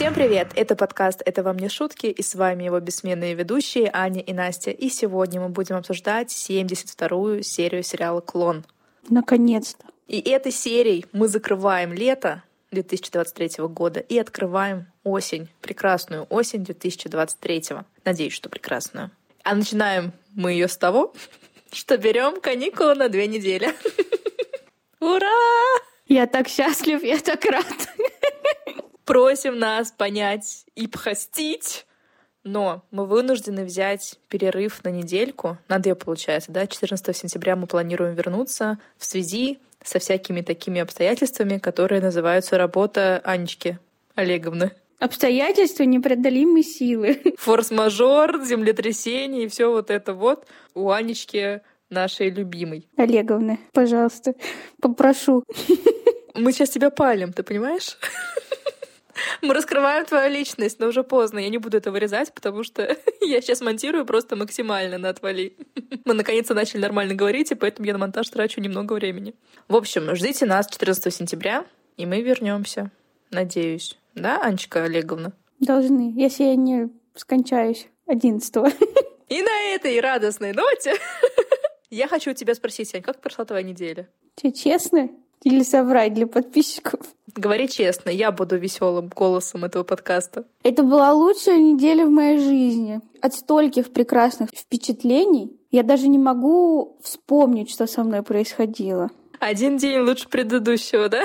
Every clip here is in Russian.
Всем привет! Это подкаст «Это вам не шутки» и с вами его бессменные ведущие Аня и Настя. И сегодня мы будем обсуждать 72-ю серию сериала «Клон». Наконец-то. И этой серией мы закрываем лето 2023 года и открываем осень, прекрасную осень 2023. Надеюсь, что прекрасную. А начинаем мы ее с того, что берем каникулы на две недели. Ура! Я так счастлив, я так рад. Просим нас понять и простить. Но мы вынуждены взять перерыв на недельку, на две, получается, да, 14 сентября мы планируем вернуться в связи со всякими такими обстоятельствами, которые называются работа Анечки Олеговны. Обстоятельства непреодолимой силы. Форс-мажор, землетрясение и все вот это вот у Анечки нашей любимой. Олеговны, пожалуйста, попрошу. Мы сейчас тебя палим, ты понимаешь? Мы раскрываем твою личность, но уже поздно. Я не буду это вырезать, потому что я сейчас монтирую просто максимально на отвали. Мы наконец-то начали нормально говорить, и поэтому я на монтаж трачу немного времени. В общем, ждите нас 14 сентября, и мы вернемся. Надеюсь. Да, Анечка Олеговна? Должны, если я не скончаюсь 11 И на этой радостной ноте я хочу тебя спросить, Ань, как прошла твоя неделя? Че, честно? Или соврать для подписчиков? Говори честно, я буду веселым голосом этого подкаста. Это была лучшая неделя в моей жизни. От стольких прекрасных впечатлений я даже не могу вспомнить, что со мной происходило. Один день лучше предыдущего, да?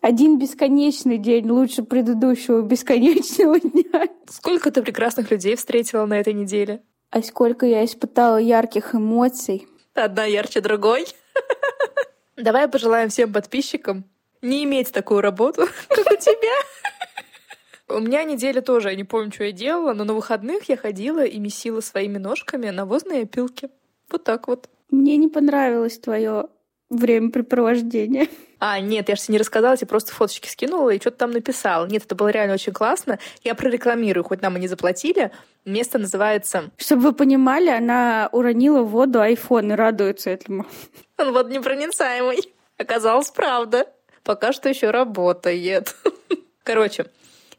Один бесконечный день лучше предыдущего бесконечного дня. Сколько ты прекрасных людей встретила на этой неделе? А сколько я испытала ярких эмоций. Одна ярче другой. Давай пожелаем всем подписчикам не иметь такую работу, как у тебя. У меня неделя тоже, я не помню, что я делала, но на выходных я ходила и месила своими ножками навозные опилки. Вот так вот. Мне не понравилось твое времяпрепровождение. А, нет, я же тебе не рассказала, я просто фоточки скинула и что-то там написала. Нет, это было реально очень классно. Я прорекламирую, хоть нам и не заплатили. Место называется... Чтобы вы понимали, она уронила в воду iPhone и радуется этому. Он водонепроницаемый. Оказалось, правда. Пока что еще работает. Короче,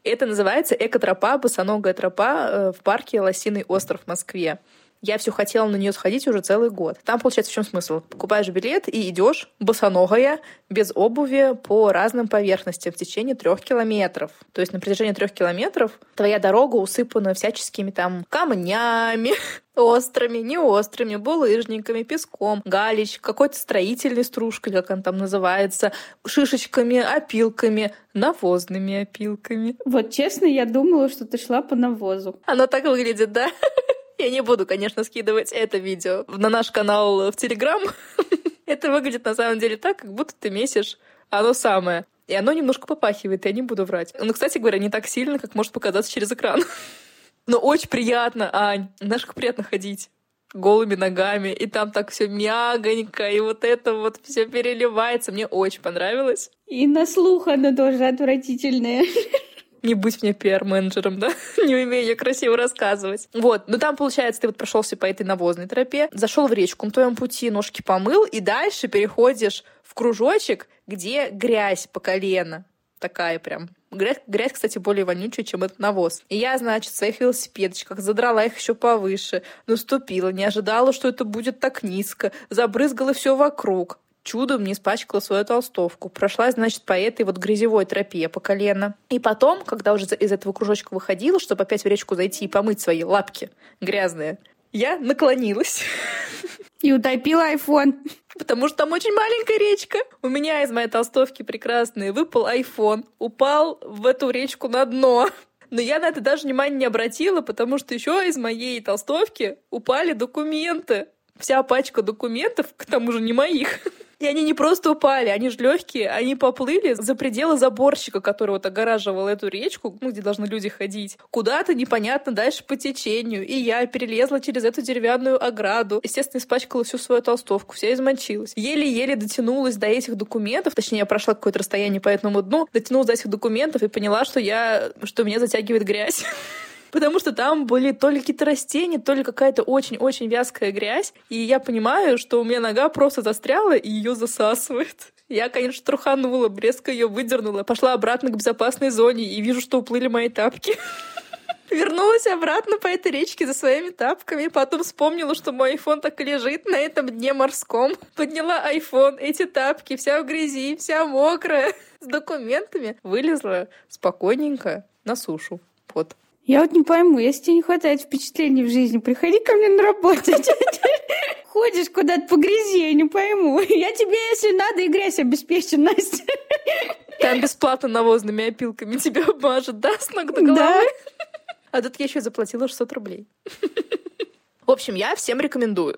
это называется экотропа, босоногая тропа э, в парке Лосиный остров в Москве. Я все хотела на нее сходить уже целый год. Там, получается, в чем смысл? Покупаешь билет и идешь босоногая, без обуви, по разным поверхностям в течение трех километров. То есть на протяжении трех километров твоя дорога усыпана всяческими там камнями, острыми, не острыми, булыжниками, песком, галич, какой-то строительной стружкой, как она там называется, шишечками, опилками, навозными опилками. Вот честно, я думала, что ты шла по навозу. Оно так выглядит, да? Я не буду, конечно, скидывать это видео на наш канал в Телеграм. Это выглядит на самом деле так, как будто ты месишь оно самое. И оно немножко попахивает, я не буду врать. Ну, кстати говоря, не так сильно, как может показаться через экран. Но очень приятно, Ань. Знаешь, как приятно ходить голыми ногами, и там так все мягонько, и вот это вот все переливается. Мне очень понравилось. И на слух оно тоже отвратительное не быть мне пиар-менеджером, да, не умею я красиво рассказывать. Вот, ну там, получается, ты вот прошелся по этой навозной тропе, зашел в речку, на твоем пути ножки помыл, и дальше переходишь в кружочек, где грязь по колено. Такая прям Грязь, грязь, кстати, более вонючая, чем этот навоз. И я, значит, в своих велосипедочках задрала их еще повыше, наступила, не ожидала, что это будет так низко, забрызгала все вокруг чудом не испачкала свою толстовку. Прошла, значит, по этой вот грязевой тропе по колено. И потом, когда уже из этого кружочка выходила, чтобы опять в речку зайти и помыть свои лапки грязные, я наклонилась. И утопила айфон. Потому что там очень маленькая речка. У меня из моей толстовки прекрасной выпал айфон, упал в эту речку на дно. Но я на это даже внимания не обратила, потому что еще из моей толстовки упали документы. Вся пачка документов, к тому же не моих. И они не просто упали, они же легкие, они поплыли за пределы заборщика, который вот огораживал эту речку, ну, где должны люди ходить, куда-то непонятно дальше по течению. И я перелезла через эту деревянную ограду. Естественно, испачкала всю свою толстовку, вся измочилась. Еле-еле дотянулась до этих документов, точнее, я прошла какое-то расстояние по этому дну, дотянулась до этих документов и поняла, что я, что меня затягивает грязь. потому что там были то ли какие-то растения, то ли какая-то очень-очень вязкая грязь, и я понимаю, что у меня нога просто застряла и ее засасывает. Я, конечно, труханула, резко ее выдернула, пошла обратно к безопасной зоне и вижу, что уплыли мои тапки. Вернулась обратно по этой речке за своими тапками, потом вспомнила, что мой iPhone так и лежит на этом дне морском. Подняла iPhone, эти тапки, вся в грязи, вся мокрая, с документами. Вылезла спокойненько на сушу. Вот. Я вот не пойму, если тебе не хватает впечатлений в жизни, приходи ко мне на работу. Ходишь куда-то по грязи, я не пойму. Я тебе, если надо, и грязь обеспечу, Настя. Там бесплатно навозными опилками тебя обмажут, да, с ног до головы? Да. А тут я еще заплатила 600 рублей. В общем, я всем рекомендую.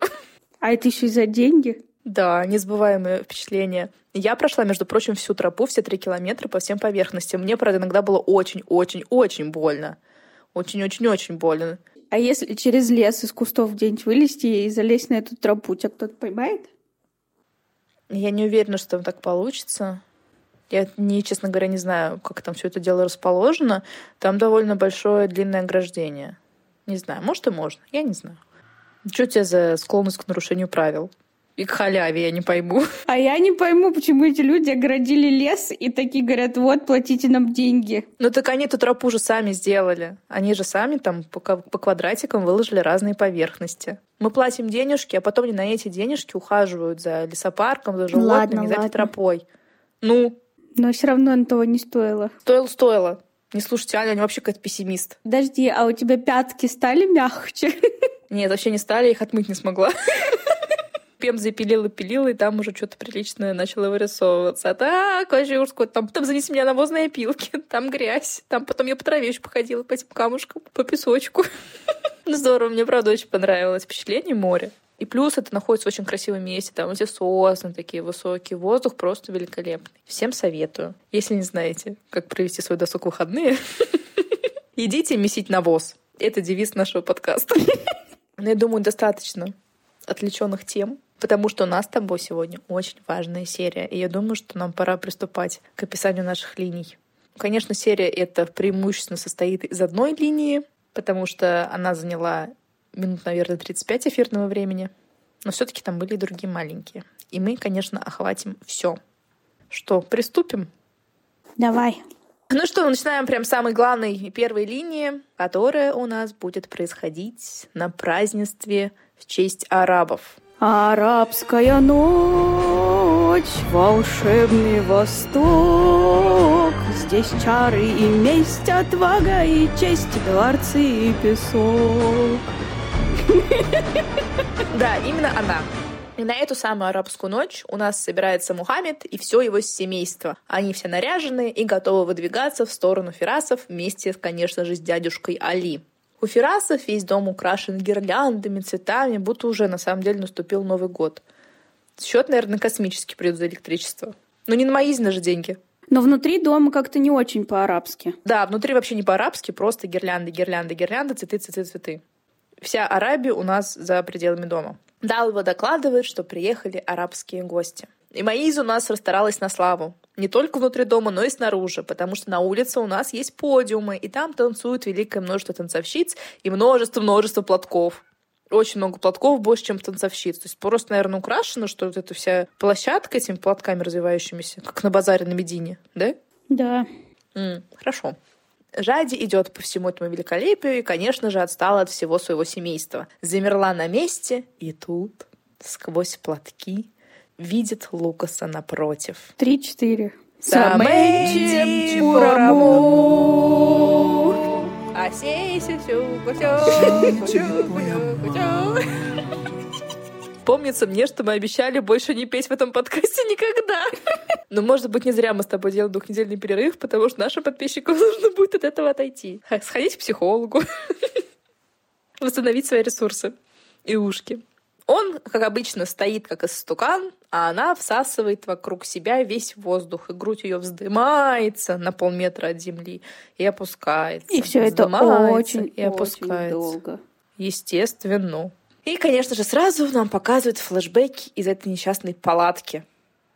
А это еще и за деньги? Да, незабываемое впечатление. Я прошла, между прочим, всю тропу, все три километра по всем поверхностям. Мне, правда, иногда было очень-очень-очень больно. Очень-очень-очень больно. А если через лес из кустов где-нибудь вылезти и залезть на эту тропу, тебя кто-то поймает? Я не уверена, что так получится. Я, не, честно говоря, не знаю, как там все это дело расположено. Там довольно большое длинное ограждение. Не знаю, может и можно, я не знаю. Что у тебя за склонность к нарушению правил? И к халяве, я не пойму. А я не пойму, почему эти люди оградили лес и такие говорят, вот, платите нам деньги. Ну так они эту тропу же сами сделали. Они же сами там по, по квадратикам выложили разные поверхности. Мы платим денежки, а потом они на эти денежки ухаживают за лесопарком, за животными, ладно, за ладно. этой тропой. Ну, но все равно он того не стоило. Стоило, стоило. Не слушайте, Аня, они вообще какой-то пессимист. Подожди, а у тебя пятки стали мягче? Нет, вообще не стали, их отмыть не смогла. Пем запилила, пилила, и там уже что-то приличное начало вырисовываться. А так, вообще уж там, потом занеси меня навозные опилки, там грязь, там потом я по траве еще походила, по этим камушкам, по песочку. Здорово, мне правда очень понравилось впечатление моря. И плюс это находится в очень красивом месте, там эти сосны такие высокие, воздух просто великолепный. Всем советую. Если не знаете, как провести свой досуг выходные, идите месить навоз. Это девиз нашего подкаста. Но я думаю, достаточно отвлеченных тем, потому что у нас с тобой сегодня очень важная серия, и я думаю, что нам пора приступать к описанию наших линий. Конечно, серия эта преимущественно состоит из одной линии, потому что она заняла минут, наверное, 35 эфирного времени. Но все-таки там были и другие маленькие. И мы, конечно, охватим все. Что, приступим? Давай. Ну что, начинаем прям с самой главной и первой линии, которая у нас будет происходить на празднестве в честь арабов. Арабская ночь, волшебный восток. Здесь чары и месть, отвага и честь, дворцы и песок. Да, именно она. И на эту самую арабскую ночь у нас собирается Мухаммед и все его семейство. Они все наряжены и готовы выдвигаться в сторону Ферасов вместе, конечно же, с дядюшкой Али. У Ферасов весь дом украшен гирляндами, цветами, будто уже на самом деле наступил Новый год. Счет, наверное, космический придут за электричество. Но не на мои же деньги. Но внутри дома как-то не очень по-арабски. Да, внутри вообще не по-арабски, просто гирлянды, гирлянды, гирлянды, цветы, цветы, цветы. Вся Арабия у нас за пределами дома. Далва докладывает, что приехали арабские гости. И Маиза у нас расстаралась на славу. Не только внутри дома, но и снаружи, потому что на улице у нас есть подиумы, и там танцует великое множество танцовщиц и множество-множество платков. Очень много платков, больше, чем танцовщиц. То есть просто, наверное, украшено, что вот эта вся площадка этими платками развивающимися, как на базаре на Медине, да? Да. М, хорошо. Жади идет по всему этому великолепию и, конечно же, отстала от всего своего семейства. Замерла на месте, и тут, сквозь платки, видит Лукаса напротив. Три-четыре. Пураму. Асей Помнится мне, что мы обещали больше не петь в этом подкасте никогда. Но, может быть, не зря мы с тобой делаем двухнедельный перерыв, потому что нашим подписчикам нужно будет от этого отойти. Сходить к психологу. Восстановить свои ресурсы и ушки. Он, как обычно, стоит как истукан, а она всасывает вокруг себя весь воздух, и грудь ее вздымается на полметра от земли и опускается. И все это очень, и опускается. Очень долго. Естественно. И, конечно же, сразу нам показывают флешбеки из этой несчастной палатки.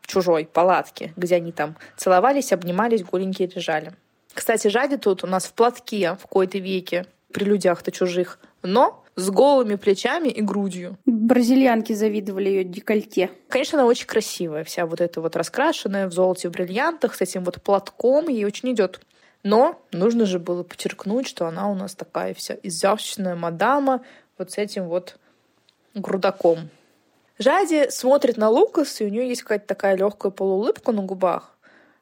Чужой палатки, где они там целовались, обнимались, голенькие лежали. Кстати, Жади тут у нас в платке в кои-то веке, при людях-то чужих. Но с голыми плечами и грудью. Бразильянки завидовали ее декольте. Конечно, она очень красивая, вся вот эта вот раскрашенная в золоте, в бриллиантах, с этим вот платком, ей очень идет. Но нужно же было подчеркнуть, что она у нас такая вся изящная мадама, вот с этим вот грудаком. Жади смотрит на Лукас, и у нее есть какая-то такая легкая полуулыбка на губах.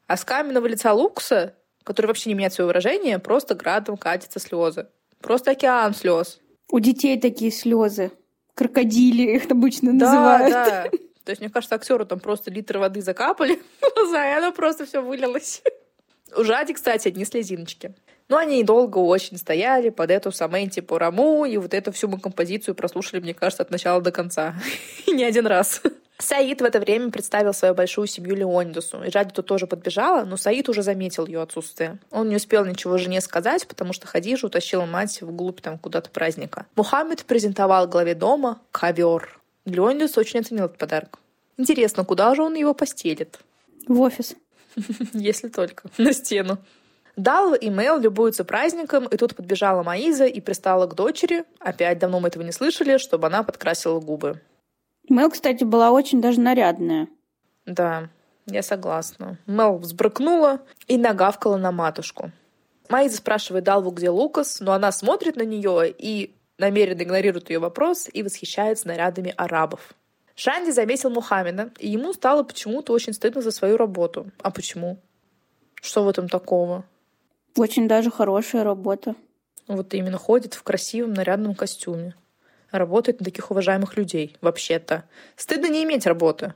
А с каменного лица Лукаса, который вообще не меняет свое выражение, просто градом катятся слезы. Просто океан слез. У детей такие слезы. Крокодили их обычно называют. Да, да. То есть, мне кажется, актеру там просто литр воды закапали и оно просто все вылилось. У Жади, кстати, одни слезиночки. Но они долго очень стояли под эту Саменти Пураму, и вот эту всю мы композицию прослушали, мне кажется, от начала до конца. И не один раз. Саид в это время представил свою большую семью Леонидасу, и Жади тут тоже подбежала, но Саид уже заметил ее отсутствие. Он не успел ничего жене сказать, потому что Хадижа утащила мать вглубь там куда-то праздника. Мухаммед презентовал главе дома ковер. Леонидас очень оценил этот подарок. Интересно, куда же он его постелит? В офис. Если только. На стену. Далва и Мэл любуются праздником, и тут подбежала Маиза и пристала к дочери. Опять давно мы этого не слышали, чтобы она подкрасила губы. Мэл, кстати, была очень даже нарядная. Да, я согласна. Мэл взбрыкнула и нагавкала на матушку. Маиза спрашивает Далву, где Лукас, но она смотрит на нее и намеренно игнорирует ее вопрос и восхищается нарядами арабов. Шанди заметил Мухаммеда, и ему стало почему-то очень стыдно за свою работу. А почему? Что в этом такого? Очень даже хорошая работа. Вот именно ходит в красивом нарядном костюме. Работает на таких уважаемых людей, вообще-то. Стыдно не иметь работы.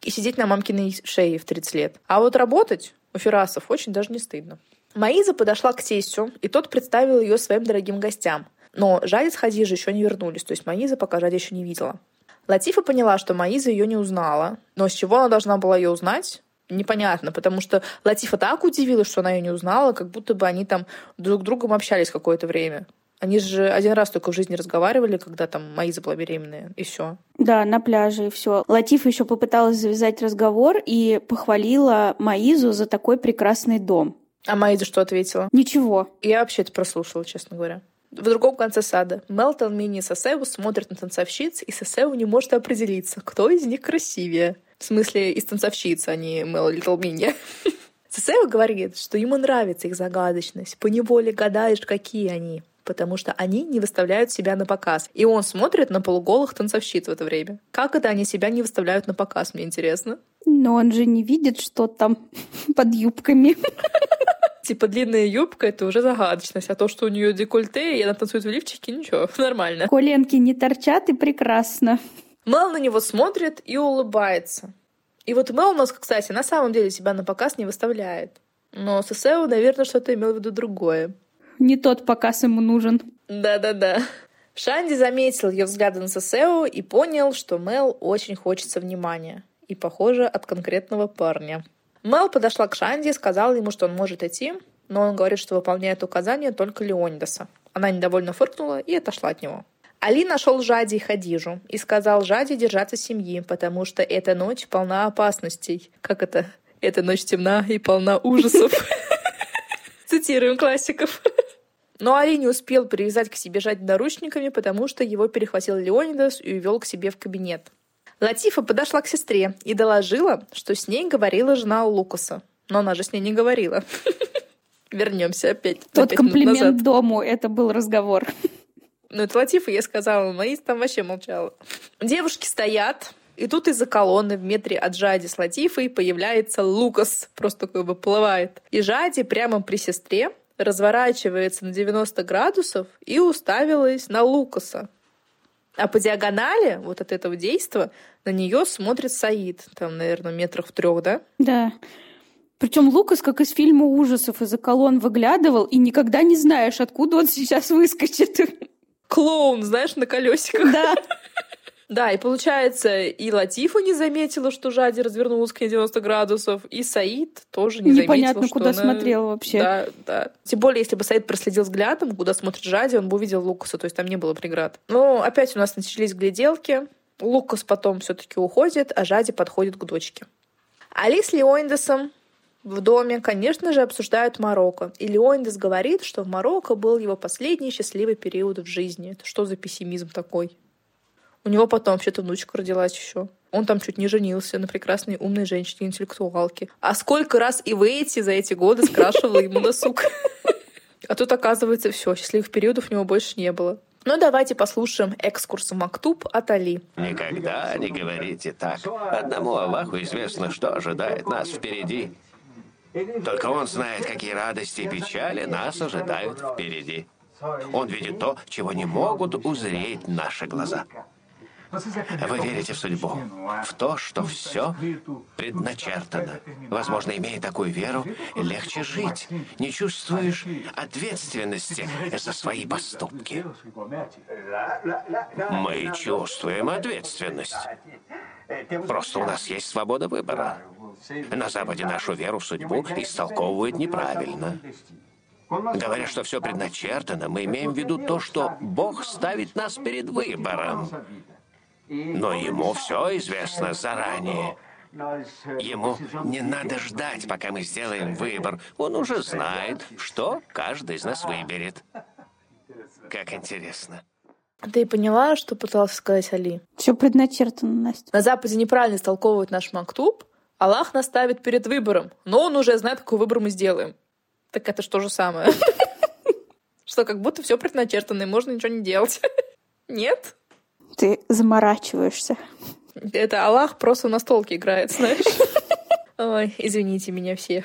И сидеть на мамкиной шее в 30 лет. А вот работать у Ферасов очень даже не стыдно. Маиза подошла к тестю, и тот представил ее своим дорогим гостям. Но Жади с Хадижей еще не вернулись, то есть Маиза пока Жади еще не видела. Латифа поняла, что Маиза ее не узнала, но с чего она должна была ее узнать? непонятно, потому что Латифа так удивилась, что она ее не узнала, как будто бы они там друг с другом общались какое-то время. Они же один раз только в жизни разговаривали, когда там Маиза была беременная, и все. Да, на пляже, и все. Латифа еще попыталась завязать разговор и похвалила Маизу за такой прекрасный дом. А Маиза что ответила? Ничего. Я вообще это прослушала, честно говоря. В другом конце сада Мелтон, Мини и Сосеу смотрят на танцовщиц, и Сосеу не может определиться, кто из них красивее. В смысле, из танцовщиц, а не Мел Литл Мини. Сосео говорит, что ему нравится их загадочность. Поневоле гадаешь, какие они потому что они не выставляют себя на показ. И он смотрит на полуголых танцовщиц в это время. Как это они себя не выставляют на показ, мне интересно. Но он же не видит, что там под юбками. Типа длинная юбка — это уже загадочность, а то, что у нее декольте, и она танцует в лифчике, ничего, нормально. Коленки не торчат, и прекрасно. Мел на него смотрит и улыбается. И вот Мел у нас, кстати, на самом деле себя на показ не выставляет. Но Сесео, наверное, что-то имел в виду другое. Не тот показ ему нужен. Да-да-да. Шанди заметил ее взгляды на Сесео и понял, что Мел очень хочется внимания. И, похоже, от конкретного парня. Мел подошла к Шанди и сказала ему, что он может идти, но он говорит, что выполняет указания только Леонидаса. Она недовольно фыркнула и отошла от него. Али нашел Жади и Хадижу и сказал Жади держаться семьи, потому что эта ночь полна опасностей. Как это? Эта ночь темна и полна ужасов. Цитируем классиков. Но Али не успел привязать к себе Жади наручниками, потому что его перехватил Леонидас и увел к себе в кабинет. Латифа подошла к сестре и доложила, что с ней говорила жена Лукаса. Но она же с ней не говорила. Вернемся опять. Тот комплимент дому, это был разговор. Ну, это Латифа, я сказала, Маис там вообще молчала. Девушки стоят, и тут из-за колонны в метре от Жади с Латифой появляется Лукас, просто такой выплывает. И Жади прямо при сестре разворачивается на 90 градусов и уставилась на Лукаса. А по диагонали вот от этого действия на нее смотрит Саид, там, наверное, метрах в трех, да? Да. Причем Лукас, как из фильма ужасов, из-за колонн выглядывал, и никогда не знаешь, откуда он сейчас выскочит клоун, знаешь, на колесиках. Да. Да, и получается, и Латифа не заметила, что Жади развернулась к ней 90 градусов, и Саид тоже не Непонятно, заметил, куда что она... смотрел вообще. Да, да. Тем более, если бы Саид проследил взглядом, куда смотрит Жади, он бы увидел Лукаса, то есть там не было преград. Но опять у нас начались гляделки. Лукас потом все таки уходит, а Жади подходит к дочке. Али с Леоиндесом В доме, конечно же, обсуждают Марокко. И Леонидас говорит, что в Марокко был его последний счастливый период в жизни. Это что за пессимизм такой? У него потом вообще-то внучка родилась еще. Он там чуть не женился на прекрасной умной женщине-интеллектуалке. А сколько раз и Вейти за эти годы скрашивала ему досуг. А тут, оказывается, все, счастливых периодов у него больше не было. Ну, давайте послушаем экскурс Мактуб от Али. Никогда не говорите так. Одному Аллаху известно, что ожидает нас впереди. Только Он знает, какие радости и печали нас ожидают впереди. Он видит то, чего не могут узреть наши глаза. Вы верите в судьбу, в то, что все предначертано. Возможно, имея такую веру, легче жить. Не чувствуешь ответственности за свои поступки. Мы чувствуем ответственность. Просто у нас есть свобода выбора. На Западе нашу веру в судьбу истолковывают неправильно. Говоря, что все предначертано, мы имеем в виду то, что Бог ставит нас перед выбором. Но ему все известно заранее. Ему не надо ждать, пока мы сделаем выбор. Он уже знает, что каждый из нас выберет. Как интересно. Ты поняла, что пытался сказать Али? Все предначертано, Настя. На Западе неправильно истолковывают наш мактуб. Аллах нас ставит перед выбором, но он уже знает, какой выбор мы сделаем. Так это что же самое? Что как будто все предначертано, и можно ничего не делать. Нет? Ты заморачиваешься. Это Аллах просто на столке играет, знаешь. Ой, извините меня все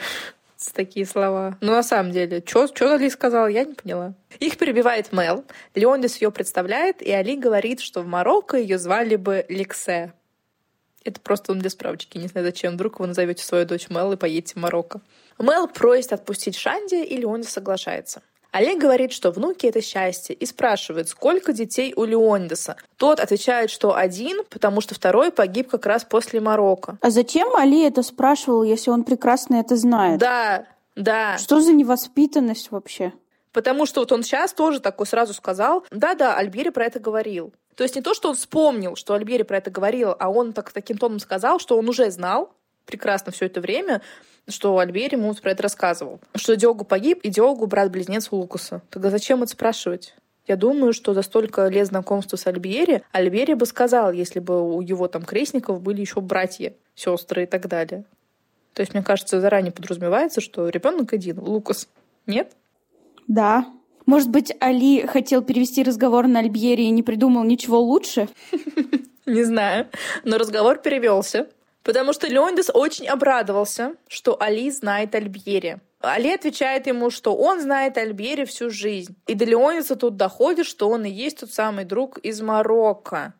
такие слова. Но на самом деле, что Али сказал, я не поняла. Их перебивает Мел. Леондис ее представляет, и Али говорит, что в Марокко ее звали бы Лексе. Это просто он для справочки. Не знаю, зачем. Вдруг вы назовете свою дочь Мел и поедете в Марокко. Мел просит отпустить Шанди, и Леондис соглашается. Олег говорит, что внуки — это счастье, и спрашивает, сколько детей у Леондеса. Тот отвечает, что один, потому что второй погиб как раз после Марокко. А зачем Али это спрашивал, если он прекрасно это знает? Да, да. Что за невоспитанность вообще? Потому что вот он сейчас тоже такой сразу сказал, да-да, Альбери про это говорил. То есть не то, что он вспомнил, что Альбери про это говорил, а он так, таким тоном сказал, что он уже знал прекрасно все это время, что Альбери ему про это рассказывал. Что Диогу погиб, и Диогу брат-близнец Лукаса. Тогда зачем это спрашивать? Я думаю, что за столько лет знакомства с Альбери, Альбери бы сказал, если бы у его там крестников были еще братья, сестры и так далее. То есть, мне кажется, заранее подразумевается, что ребенок один, Лукас. Нет? Да. Может быть, Али хотел перевести разговор на Альбери и не придумал ничего лучше? Не знаю. Но разговор перевелся. Потому что Леондис очень обрадовался, что Али знает Альбьери. Али отвечает ему, что он знает Альбьери всю жизнь. И до Леониса тут доходит, что он и есть тот самый друг из Марокко.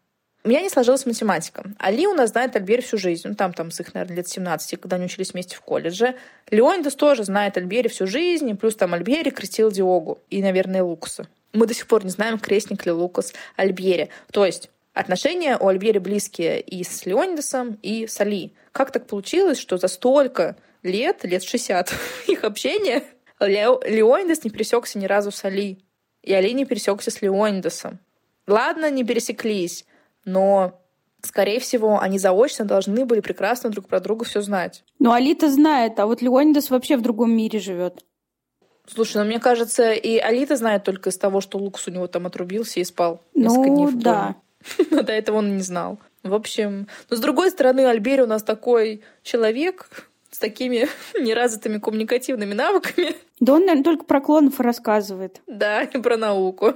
У меня не сложилась математика. Али у нас знает Альбери всю жизнь. Ну, там, там с их, наверное, лет 17, когда они учились вместе в колледже. Леонидас тоже знает Альбери всю жизнь, и плюс там Альбери крестил Диогу. И, наверное, Лукаса. Мы до сих пор не знаем, крестник ли Лукас Альбери. То есть Отношения у Альбери близкие и с Леонидасом, и с Али. Как так получилось, что за столько лет, лет 60 их общения, Леонидас не пересекся ни разу с Али, и Али не пересекся с Леонидасом. Ладно, не пересеклись, но скорее всего, они заочно должны были прекрасно друг про друга все знать. Ну, Алита знает, а вот Леонидас вообще в другом мире живет. Слушай, ну мне кажется, и Алита знает только из того, что Лукс у него там отрубился и спал ну, в доме. Но до этого он не знал. В общем, но с другой стороны, Альбери у нас такой человек с такими неразвитыми коммуникативными навыками. Да он, наверное, только про клонов рассказывает. Да, и про науку.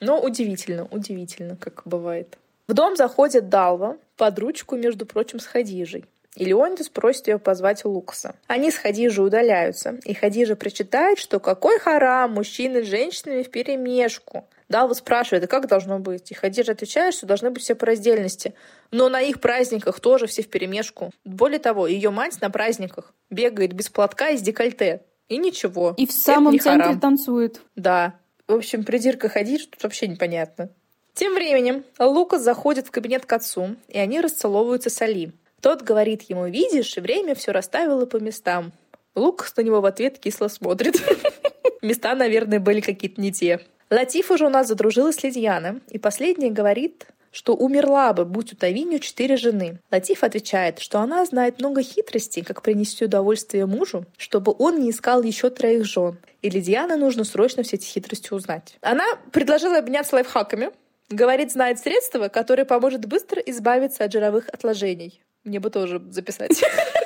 Но удивительно, удивительно, как бывает. В дом заходит Далва под ручку, между прочим, с Хадижей. И Леонидас просит ее позвать Лукаса. Они с Хадижей удаляются, и Хадижа прочитает, что какой харам мужчины с женщинами в перемешку. Далва спрашивает, а как должно быть? И Хадижа отвечает, что должны быть все по раздельности. Но на их праздниках тоже все в перемешку. Более того, ее мать на праздниках бегает без платка и с декольте. И ничего. И в самом центре танцует. Да. В общем, придирка Хадижа тут вообще непонятно. Тем временем Лукас заходит в кабинет к отцу, и они расцеловываются с Али. Тот говорит ему, видишь, время все расставило по местам. Лукас на него в ответ кисло смотрит. Места, наверное, были какие-то не те. Латиф уже у нас задружилась с Лидьяной, и последняя говорит, что умерла бы, будь у Тавинью четыре жены. Латиф отвечает, что она знает много хитростей, как принести удовольствие мужу, чтобы он не искал еще троих жен. И Лидиане нужно срочно все эти хитрости узнать. Она предложила обменяться лайфхаками, Говорит, знает средство, которое поможет быстро избавиться от жировых отложений. Мне бы тоже записать.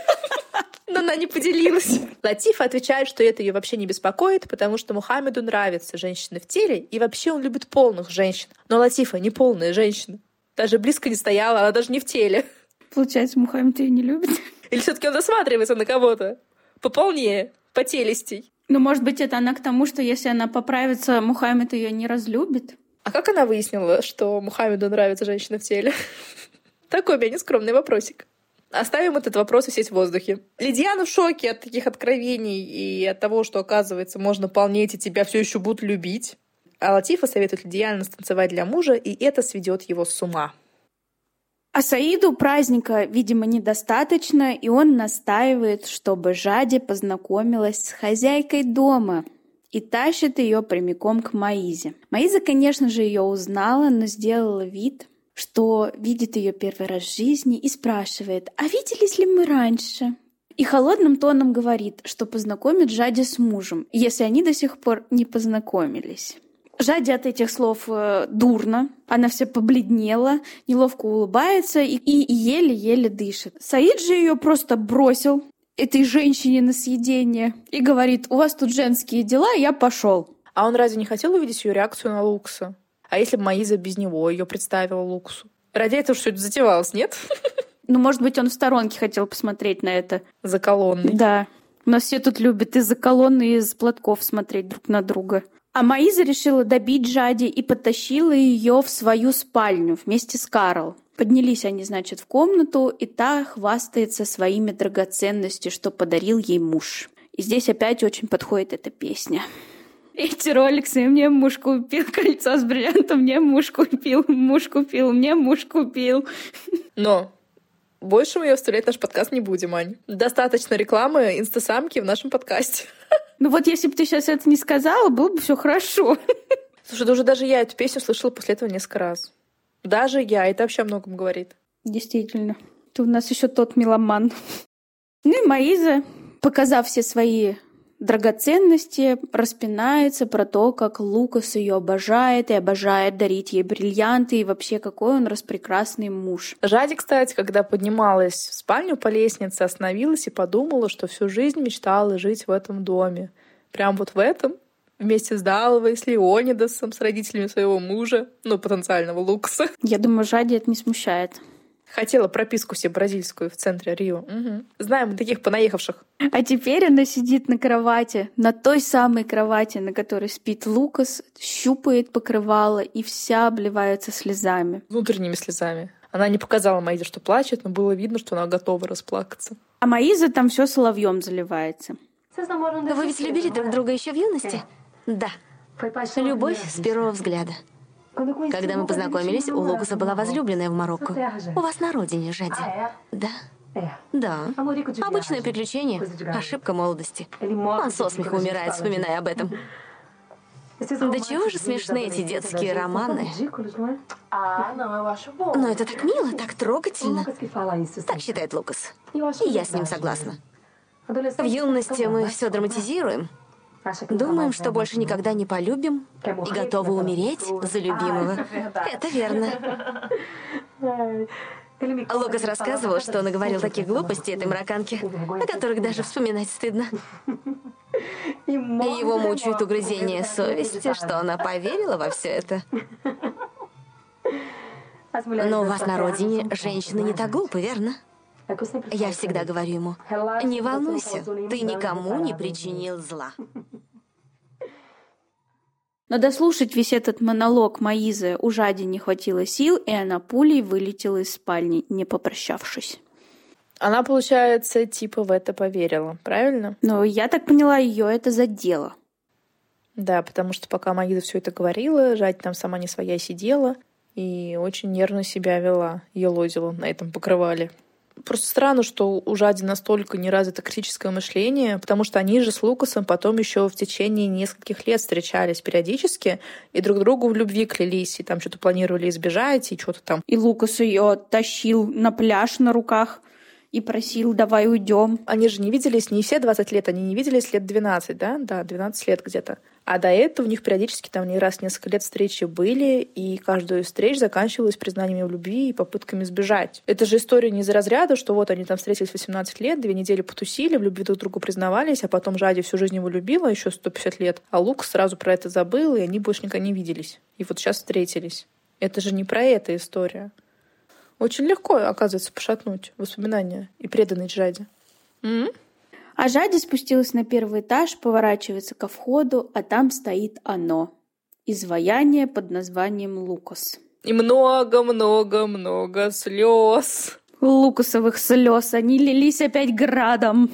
Она не поделилась. Латиф отвечает, что это ее вообще не беспокоит, потому что Мухаммеду нравятся женщины в теле, и вообще он любит полных женщин. Но Латифа не полная женщина. Даже близко не стояла, она даже не в теле. Получается, Мухаммед ее не любит? Или все таки он засматривается на кого-то? Пополнее, потелестей. Ну, может быть, это она к тому, что если она поправится, Мухаммед ее не разлюбит? А как она выяснила, что Мухаммеду нравится женщина в теле? Такой у меня нескромный вопросик. Оставим этот вопрос висеть в воздухе. Лидиана в шоке от таких откровений и от того, что, оказывается, можно полнеть, и тебя все еще будут любить. А Латифа советует Лидиане станцевать для мужа, и это сведет его с ума. А Саиду праздника, видимо, недостаточно, и он настаивает, чтобы Жади познакомилась с хозяйкой дома и тащит ее прямиком к Маизе. Маиза, конечно же, ее узнала, но сделала вид, что видит ее первый раз в жизни и спрашивает, а виделись ли мы раньше? И холодным тоном говорит, что познакомит Жади с мужем, если они до сих пор не познакомились. Жади от этих слов э, дурно, она вся побледнела, неловко улыбается и, еле-еле дышит. Саид же ее просто бросил этой женщине на съедение и говорит, у вас тут женские дела, я пошел. А он разве не хотел увидеть ее реакцию на Лукса? А если бы Маиза без него ее представила Луксу? Ради этого что это затевалось, нет? Ну, может быть, он в сторонке хотел посмотреть на это. За колонной. Да. У нас все тут любят из-за колонны и из платков смотреть друг на друга. А Маиза решила добить Жади и потащила ее в свою спальню вместе с Карл. Поднялись они, значит, в комнату, и та хвастается своими драгоценностями, что подарил ей муж. И здесь опять очень подходит эта песня. Эти роликсы мне муж купил, кольцо с бриллиантом мне муж купил, муж купил, мне муж купил. Но больше мы ее вставлять в наш подкаст не будем, Ань. Достаточно рекламы инстасамки в нашем подкасте. Ну вот если бы ты сейчас это не сказала, было бы все хорошо. Слушай, да уже даже я эту песню слышала после этого несколько раз. Даже я, это вообще о многом говорит. Действительно. Ты у нас еще тот меломан. Ну и Маиза, показав все свои драгоценности, распинается про то, как Лукас ее обожает и обожает дарить ей бриллианты, и вообще какой он распрекрасный муж. Жади, кстати, когда поднималась в спальню по лестнице, остановилась и подумала, что всю жизнь мечтала жить в этом доме. Прям вот в этом, вместе с Даловой, с Леонидасом, с родителями своего мужа, ну, потенциального Лукаса. Я думаю, Жади это не смущает. Хотела прописку себе бразильскую в центре Рио. Угу. Знаем таких понаехавших. А теперь она сидит на кровати, на той самой кровати, на которой спит Лукас, щупает покрывало и вся обливается слезами. Внутренними слезами. Она не показала Маизе, что плачет, но было видно, что она готова расплакаться. А Маиза там все соловьем заливается. Вы ведь любили друг друга еще в юности? Да. Любовь с первого взгляда. Когда мы познакомились, у Лукаса была возлюбленная в Марокко. У вас на родине, Жади. Да? Да. Обычное приключение. Ошибка молодости. Он со смеху умирает, вспоминая об этом. Да чего же смешны эти детские романы? Но это так мило, так трогательно. Так считает Лукас. И я с ним согласна. В юности мы все драматизируем. Думаем, что больше никогда не полюбим и готовы умереть за любимого. Это верно. Лукас рассказывал, что он говорил таких глупостей этой марокканке, о которых даже вспоминать стыдно. И его мучают угрызения совести, что она поверила во все это. Но у вас на родине женщины не так глупы, верно? Я всегда говорю ему, не волнуйся, ты никому не причинил зла. Но дослушать весь этот монолог Маизы у Жади не хватило сил, и она пулей вылетела из спальни, не попрощавшись. Она, получается, типа в это поверила, правильно? Но я так поняла, ее это задело. Да, потому что пока Маиза все это говорила, Жадь там сама не своя сидела и очень нервно себя вела, елозила на этом покрывале. Просто странно, что у Жади настолько не развито критическое мышление, потому что они же с Лукасом потом еще в течение нескольких лет встречались периодически и друг другу в любви клялись, и там что-то планировали избежать, и что-то там. И Лукас ее тащил на пляж на руках и просил, давай уйдем. Они же не виделись не все 20 лет, они не виделись лет 12, да? Да, 12 лет где-то. А до этого у них периодически там не раз несколько лет встречи были, и каждую из встреч заканчивалась признаниями в любви и попытками сбежать. Это же история не из разряда, что вот они там встретились 18 лет, две недели потусили, в любви друг другу признавались, а потом Жади всю жизнь его любила, еще 150 лет, а Лук сразу про это забыл, и они больше никогда не виделись. И вот сейчас встретились. Это же не про это история. Очень легко, оказывается, пошатнуть воспоминания и преданность Жаде. Mm-hmm. А Жади спустилась на первый этаж, поворачивается ко входу, а там стоит оно. Изваяние под названием Лукас. И много-много-много слез. Лукасовых слез. Они лились опять градом.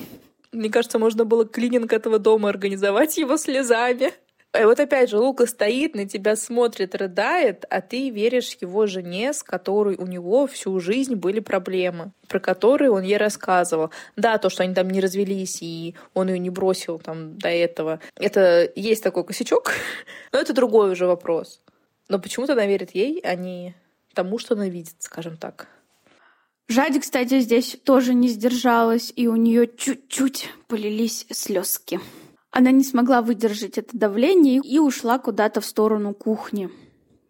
Мне кажется, можно было клининг этого дома организовать его слезами. И вот опять же, Лука стоит, на тебя смотрит, рыдает, а ты веришь его жене, с которой у него всю жизнь были проблемы, про которые он ей рассказывал. Да, то, что они там не развелись, и он ее не бросил там до этого, это есть такой косячок, но это другой уже вопрос. Но почему-то она верит ей, а не тому, что она видит, скажем так. Жади, кстати, здесь тоже не сдержалась, и у нее чуть-чуть полились слезки. Она не смогла выдержать это давление и ушла куда-то в сторону кухни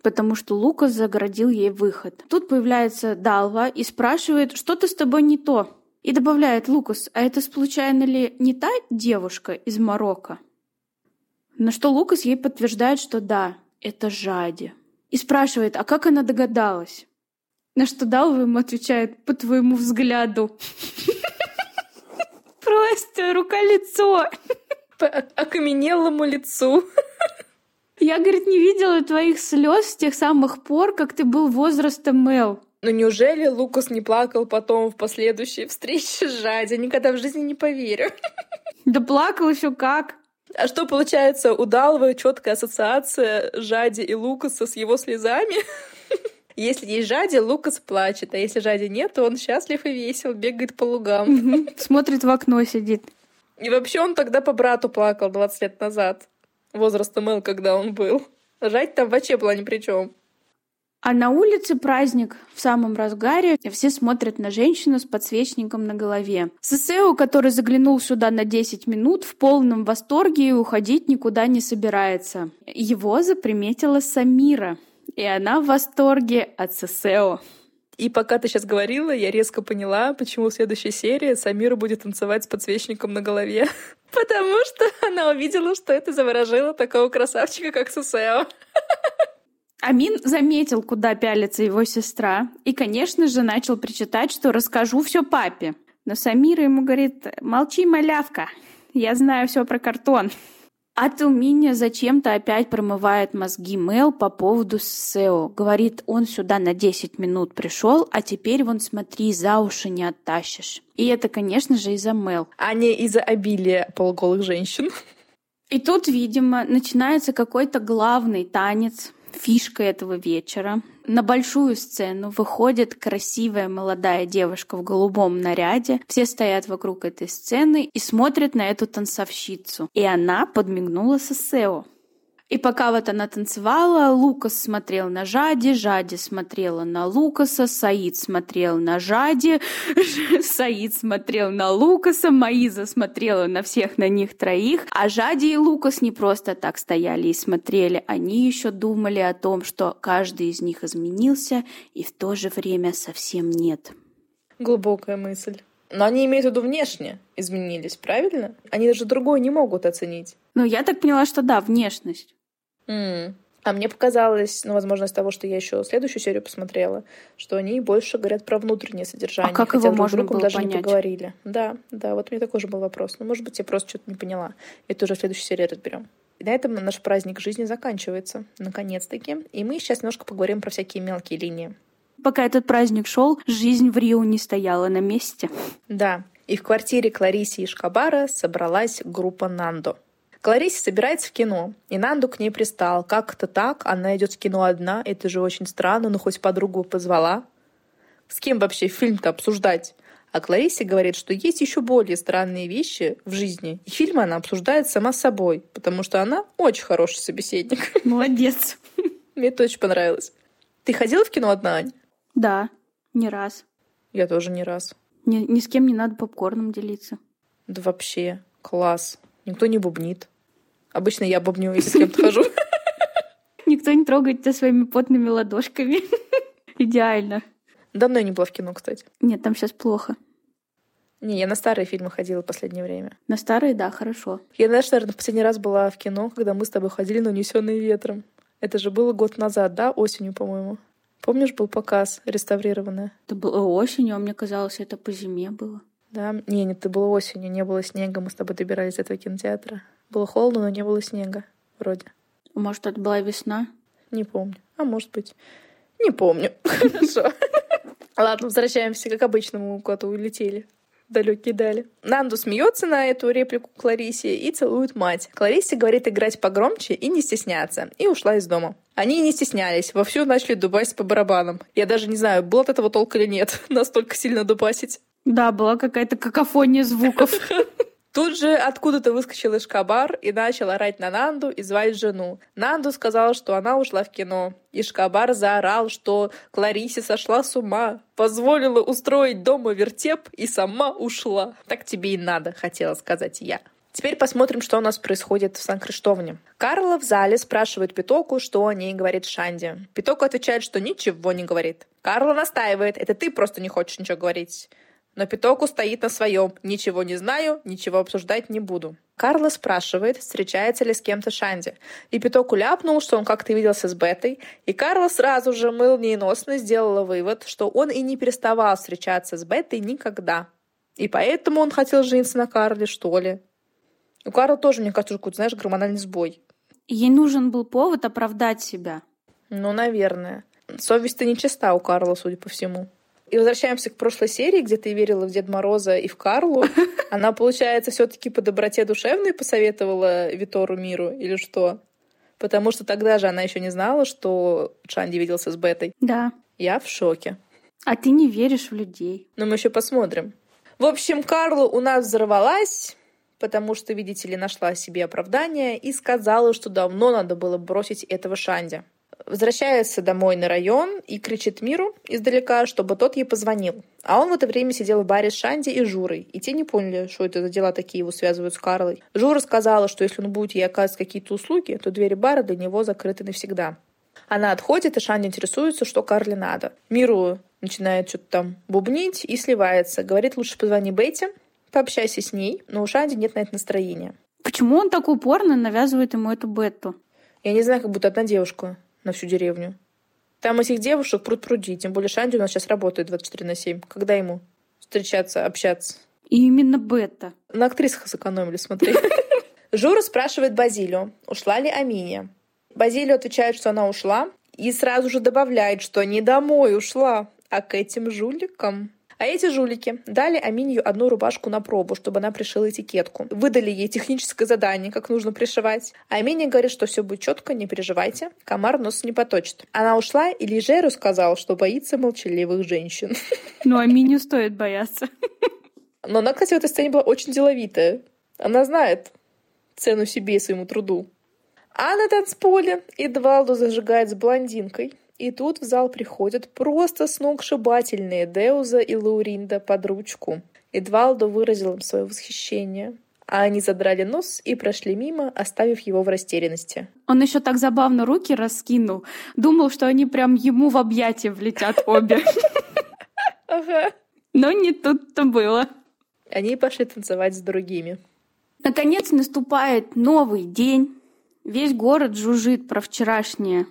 потому что Лукас загородил ей выход. Тут появляется Далва и спрашивает, что-то с тобой не то. И добавляет Лукас, а это случайно ли не та девушка из Марокко? На что Лукас ей подтверждает, что да, это Жади. И спрашивает, а как она догадалась? На что Далва ему отвечает, по твоему взгляду. Просто рука-лицо по окаменелому лицу. Я, говорит, не видела твоих слез с тех самых пор, как ты был возрастом Мел. Но неужели Лукас не плакал потом в последующей встрече с Жади? Никогда в жизни не поверю. Да плакал еще как. А что получается, у Далвы четкая ассоциация Жади и Лукаса с его слезами? Если есть Жади, Лукас плачет, а если Жади нет, то он счастлив и весел, бегает по лугам. Смотрит в окно, сидит. И вообще он тогда по брату плакал 20 лет назад. Возраста Мэл, когда он был. Жать там вообще была ни при чем. А на улице праздник в самом разгаре. Все смотрят на женщину с подсвечником на голове. Сесео, который заглянул сюда на 10 минут, в полном восторге и уходить никуда не собирается. Его заприметила Самира. И она в восторге от Сесео. И пока ты сейчас говорила, я резко поняла, почему в следующей серии Самира будет танцевать с подсвечником на голове. Потому что она увидела, что это заворожило такого красавчика, как Сусео. Амин заметил, куда пялится его сестра, и, конечно же, начал причитать, что расскажу все папе. Но Самира ему говорит, молчи, малявка, я знаю все про картон. А Туминя зачем-то опять промывает мозги Мэл по поводу Сео. Говорит, он сюда на 10 минут пришел, а теперь вон смотри, за уши не оттащишь. И это, конечно же, из-за Мэл. А не из-за обилия полуголых женщин. И тут, видимо, начинается какой-то главный танец, фишка этого вечера. На большую сцену выходит красивая молодая девушка в голубом наряде. Все стоят вокруг этой сцены и смотрят на эту танцовщицу. И она подмигнула Сосео. И пока вот она танцевала, Лукас смотрел на Жади, Жади смотрела на Лукаса, Саид смотрел на Жади, Саид смотрел на Лукаса, Маиза смотрела на всех на них троих, а Жади и Лукас не просто так стояли и смотрели, они еще думали о том, что каждый из них изменился и в то же время совсем нет. Глубокая мысль. Но они имеют в виду внешне изменились, правильно? Они даже другое не могут оценить. Ну, я так поняла, что да, внешность. Mm. А мне показалось, ну, возможно, из того, что я еще следующую серию посмотрела, что они больше говорят про внутреннее содержание. А как хотя его можно было даже понять? не поговорили. Да, да, вот у меня такой же был вопрос. Ну, может быть, я просто что-то не поняла. Это уже в следующей серии разберем. И на этом наш праздник жизни заканчивается, наконец-таки. И мы сейчас немножко поговорим про всякие мелкие линии. Пока этот праздник шел, жизнь в Рио не стояла на месте. Да, и в квартире Клариси и Шкабара собралась группа Нандо. Клариса собирается в кино, и Нанду к ней пристал. Как это так? Она идет в кино одна, это же очень странно, но хоть подругу позвала. С кем вообще фильм-то обсуждать? А Кларисе говорит, что есть еще более странные вещи в жизни. И фильмы она обсуждает сама с собой, потому что она очень хороший собеседник. Молодец. Мне это очень понравилось. Ты ходила в кино одна, Ань? Да, не раз. Я тоже не раз. Ни, ни с кем не надо попкорном делиться. Да вообще, класс. Никто не бубнит. Обычно я бубню, если с кем-то хожу. Никто не трогает тебя своими потными ладошками. Идеально. Давно я не была в кино, кстати. Нет, там сейчас плохо. Не, я на старые фильмы ходила в последнее время. На старые, да, хорошо. Я, знаешь, наверное, в последний раз была в кино, когда мы с тобой ходили на «Унесенные ветром». Это же было год назад, да? Осенью, по-моему. Помнишь, был показ реставрированный? Это было осенью, а мне казалось, это по зиме было. Да? Не, нет, это было осенью, не было снега, мы с тобой добирались до этого кинотеатра. Было холодно, но не было снега, вроде. Может, это была весна? Не помню. А может быть. Не помню. Хорошо. Ладно, возвращаемся, как обычно, мы куда-то улетели. Далекие дали. Нанду смеется на эту реплику Кларисе и целует мать. Кларисе говорит играть погромче и не стесняться. И ушла из дома. Они не стеснялись, вовсю начали дубасить по барабанам. Я даже не знаю, было от этого толк или нет, настолько сильно дубасить. Да, была какая-то какофония звуков. Тут же откуда-то выскочил Ишкабар и начал орать на Нанду и звать жену. Нанду сказала, что она ушла в кино. Ишкабар заорал, что Кларисе сошла с ума, позволила устроить дома вертеп и сама ушла. Так тебе и надо, хотела сказать я. Теперь посмотрим, что у нас происходит в Сан-Криштовне. Карла в зале спрашивает Питоку, что о ней говорит Шанди. Питоку отвечает, что ничего не говорит. Карла настаивает, это ты просто не хочешь ничего говорить. Но Питоку стоит на своем. Ничего не знаю, ничего обсуждать не буду. Карла спрашивает, встречается ли с кем-то Шанди. И Питоку ляпнул, что он как-то виделся с Бетой. И Карла сразу же молниеносно сделала вывод, что он и не переставал встречаться с Бетой никогда. И поэтому он хотел жениться на Карле, что ли. У Карлы тоже, мне кажется, какой-то, знаешь, гормональный сбой. Ей нужен был повод оправдать себя. Ну, наверное. Совесть-то нечиста у Карла, судя по всему. И возвращаемся к прошлой серии, где ты верила в Дед Мороза и в Карлу. Она, получается, все таки по доброте душевной посоветовала Витору миру или что? Потому что тогда же она еще не знала, что Шанди виделся с Бетой. Да. Я в шоке. А ты не веришь в людей. Но мы еще посмотрим. В общем, Карла у нас взорвалась, потому что, видите ли, нашла себе оправдание и сказала, что давно надо было бросить этого Шанди возвращается домой на район и кричит Миру издалека, чтобы тот ей позвонил. А он в это время сидел в баре с Шанди и Журой, и те не поняли, что это за дела такие его связывают с Карлой. Жура сказала, что если он будет ей оказывать какие-то услуги, то двери бара для него закрыты навсегда. Она отходит, и Шанди интересуется, что Карле надо. Миру начинает что-то там бубнить и сливается. Говорит, лучше позвони Бетти, пообщайся с ней, но у Шанди нет на это настроения. Почему он так упорно навязывает ему эту Бетту? Я не знаю, как будто одна девушка на всю деревню. Там этих девушек пруд пруди, тем более Шанди у нас сейчас работает 24 на 7. Когда ему встречаться, общаться? И именно Бетта. На актрисах сэкономили, смотри. Жура спрашивает Базилио, ушла ли Аминия. Базилио отвечает, что она ушла, и сразу же добавляет, что не домой ушла, а к этим жуликам. А эти жулики дали Аминью одну рубашку на пробу, чтобы она пришила этикетку. Выдали ей техническое задание, как нужно пришивать. А Аминья говорит, что все будет четко, не переживайте, комар нос не поточит. Она ушла, и Лижеру сказал, что боится молчаливых женщин. Ну, Аминью стоит бояться. Но она, кстати, в этой сцене была очень деловитая. Она знает цену себе и своему труду. А на танцполе Эдвалду зажигает с блондинкой, и тут в зал приходят просто сногсшибательные Деуза и Лауринда под ручку. Эдвалдо выразил им свое восхищение, а они задрали нос и прошли мимо, оставив его в растерянности. Он еще так забавно руки раскинул. Думал, что они прям ему в объятия влетят обе. Ага. Но не тут-то было. Они пошли танцевать с другими. Наконец наступает новый день. Весь город жужжит про вчерашнее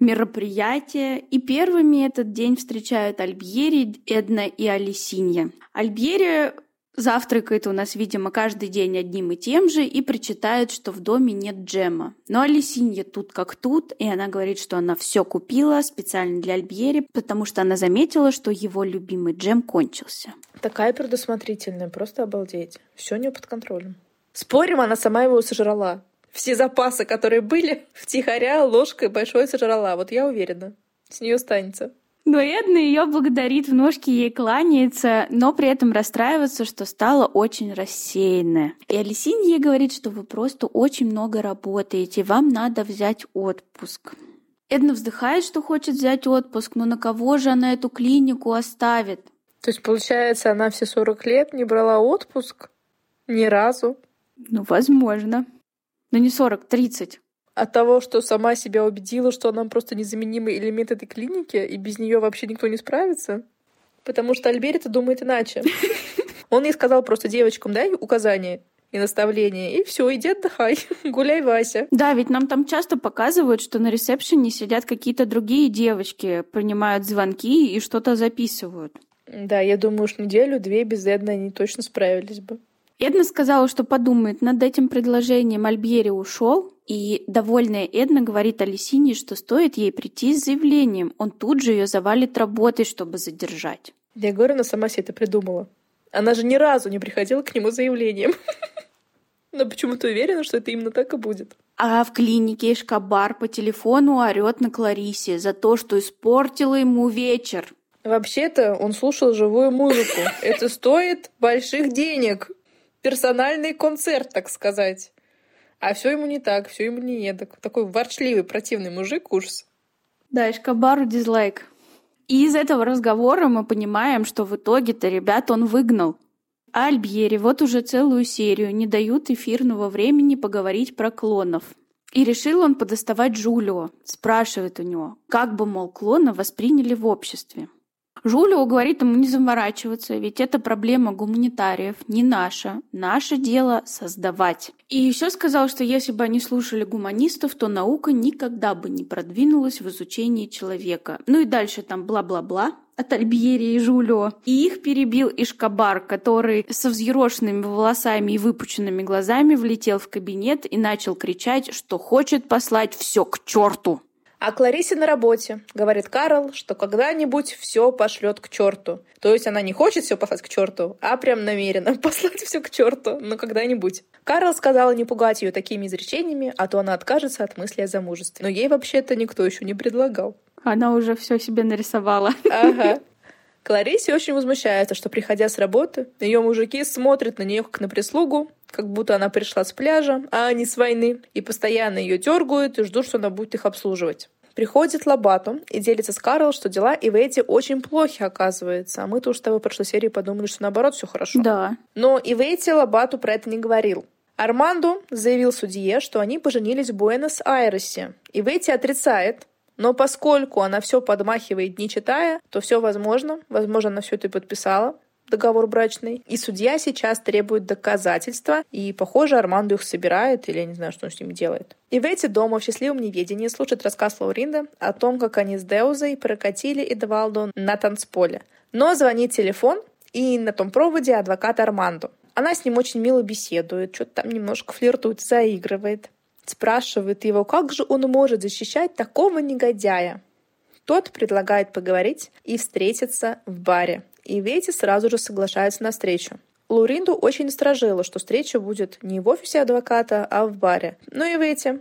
мероприятия, и первыми этот день встречают Альбьери, Эдна и Алисинья. Альбьери завтракает у нас, видимо, каждый день одним и тем же и причитает, что в доме нет джема. Но Алисинья тут как тут, и она говорит, что она все купила специально для Альбьери, потому что она заметила, что его любимый джем кончился. Такая предусмотрительная, просто обалдеть. Все у нее под контролем. Спорим, она сама его сожрала все запасы, которые были, втихаря ложкой большой сожрала. Вот я уверена, с нее останется. Но Эдна ее благодарит, в ножки ей кланяется, но при этом расстраивается, что стала очень рассеянная. И Алисин ей говорит, что вы просто очень много работаете, вам надо взять отпуск. Эдна вздыхает, что хочет взять отпуск, но на кого же она эту клинику оставит? То есть, получается, она все 40 лет не брала отпуск? Ни разу? Ну, возможно. Но не 40, 30 от того, что сама себя убедила, что она просто незаменимый элемент этой клиники, и без нее вообще никто не справится. Потому что Альберта думает иначе. Он ей сказал просто девочкам, дай указания и наставления, и все, иди отдыхай, гуляй, Вася. Да, ведь нам там часто показывают, что на ресепшене сидят какие-то другие девочки, принимают звонки и что-то записывают. Да, я думаю, что неделю-две без Эдны они точно справились бы. Эдна сказала, что подумает над этим предложением. Альбери ушел, и довольная Эдна говорит Алисине, что стоит ей прийти с заявлением. Он тут же ее завалит работой, чтобы задержать. Я говорю, она сама себе это придумала. Она же ни разу не приходила к нему с заявлением. Но почему-то уверена, что это именно так и будет. А в клинике Эшкабар по телефону орет на Кларисе за то, что испортила ему вечер. Вообще-то он слушал живую музыку. Это стоит больших денег персональный концерт, так сказать. А все ему не так, все ему не едок. Такой ворчливый, противный мужик, ужас. Да, Эшкабару дизлайк. И из этого разговора мы понимаем, что в итоге-то ребят он выгнал. Альбьери вот уже целую серию не дают эфирного времени поговорить про клонов. И решил он подоставать Джулио, спрашивает у него, как бы, мол, клона восприняли в обществе. Жулио говорит ему не заморачиваться, ведь это проблема гуманитариев, не наша. Наше дело создавать. И еще сказал, что если бы они слушали гуманистов, то наука никогда бы не продвинулась в изучении человека. Ну и дальше там бла-бла-бла от Альбьери и Жулио. И их перебил Ишкабар, который со взъерошенными волосами и выпученными глазами влетел в кабинет и начал кричать, что хочет послать все к черту. А Кларисе на работе говорит Карл, что когда-нибудь все пошлет к черту. То есть она не хочет все послать к черту, а прям намеренно послать все к черту, но когда-нибудь. Карл сказала не пугать ее такими изречениями, а то она откажется от мысли о замужестве. Но ей вообще-то никто еще не предлагал. Она уже все себе нарисовала. Ага. Кларисе очень возмущается, что, приходя с работы, ее мужики смотрят на нее как на прислугу, как будто она пришла с пляжа, а не с войны, и постоянно ее дергают и ждут, что она будет их обслуживать. Приходит Лобату и делится с Карл, что дела и в эти очень плохи, оказывается. А мы-то уж с тобой в прошлой серии подумали, что наоборот все хорошо. Да. Но и в эти Лобату про это не говорил. Армандо заявил судье, что они поженились в Буэнос-Айресе. И Ветти отрицает, но поскольку она все подмахивает, не читая, то все возможно. Возможно, она все это и подписала договор брачный. И судья сейчас требует доказательства, и, похоже, Армандо их собирает, или я не знаю, что он с ними делает. И в эти дома в счастливом неведении слушает рассказ Лауринда о том, как они с Деузой прокатили Эдвалду на танцполе. Но звонит телефон, и на том проводе адвокат Армандо. Она с ним очень мило беседует, что-то там немножко флиртует, заигрывает спрашивает его, как же он может защищать такого негодяя. Тот предлагает поговорить и встретиться в баре. И Вети сразу же соглашается на встречу. Луринду очень насторожило, что встреча будет не в офисе адвоката, а в баре. Ну и Вети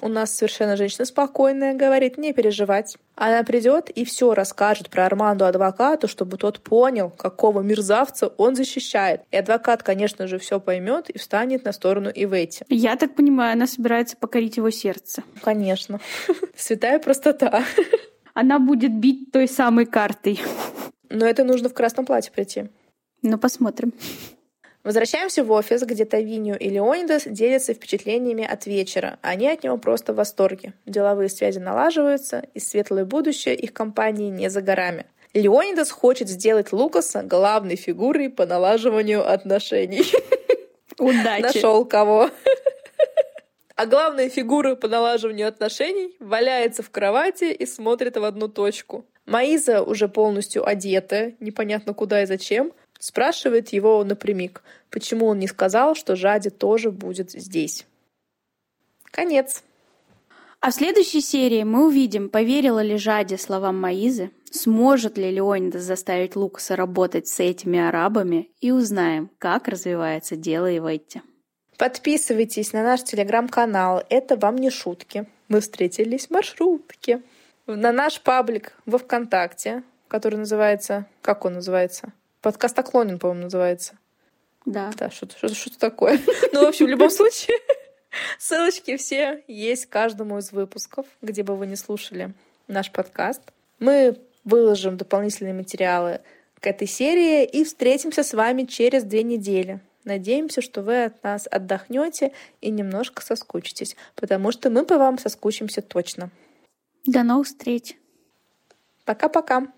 у нас совершенно женщина спокойная, говорит, не переживать. Она придет и все расскажет про Арманду адвокату, чтобы тот понял, какого мерзавца он защищает. И адвокат, конечно же, все поймет и встанет на сторону Ивети. Я так понимаю, она собирается покорить его сердце. Конечно. Святая простота. Она будет бить той самой картой. Но это нужно в красном платье прийти. Ну, посмотрим. Возвращаемся в офис, где Тавинью и Леонидас делятся впечатлениями от вечера. Они от него просто в восторге. Деловые связи налаживаются, и светлое будущее их компании не за горами. Леонидас хочет сделать Лукаса главной фигурой по налаживанию отношений. Удачи. Нашел кого. А главная фигура по налаживанию отношений валяется в кровати и смотрит в одну точку. Маиза уже полностью одета, непонятно куда и зачем, спрашивает его напрямик, почему он не сказал, что Жади тоже будет здесь. Конец. А в следующей серии мы увидим, поверила ли Жади словам Маизы, сможет ли Леонида заставить Лукаса работать с этими арабами, и узнаем, как развивается дело Иветти. Подписывайтесь на наш телеграм-канал, это вам не шутки. Мы встретились в маршрутке. на наш паблик во ВКонтакте, который называется... Как он называется? Подкаст Оклонин, по-моему, называется. Да. Да, что-то что что такое. Ну, в общем, в любом случае, ссылочки все есть каждому из выпусков, где бы вы не слушали наш подкаст. Мы выложим дополнительные материалы к этой серии и встретимся с вами через две недели. Надеемся, что вы от нас отдохнете и немножко соскучитесь, потому что мы по вам соскучимся точно. До новых встреч. Пока-пока.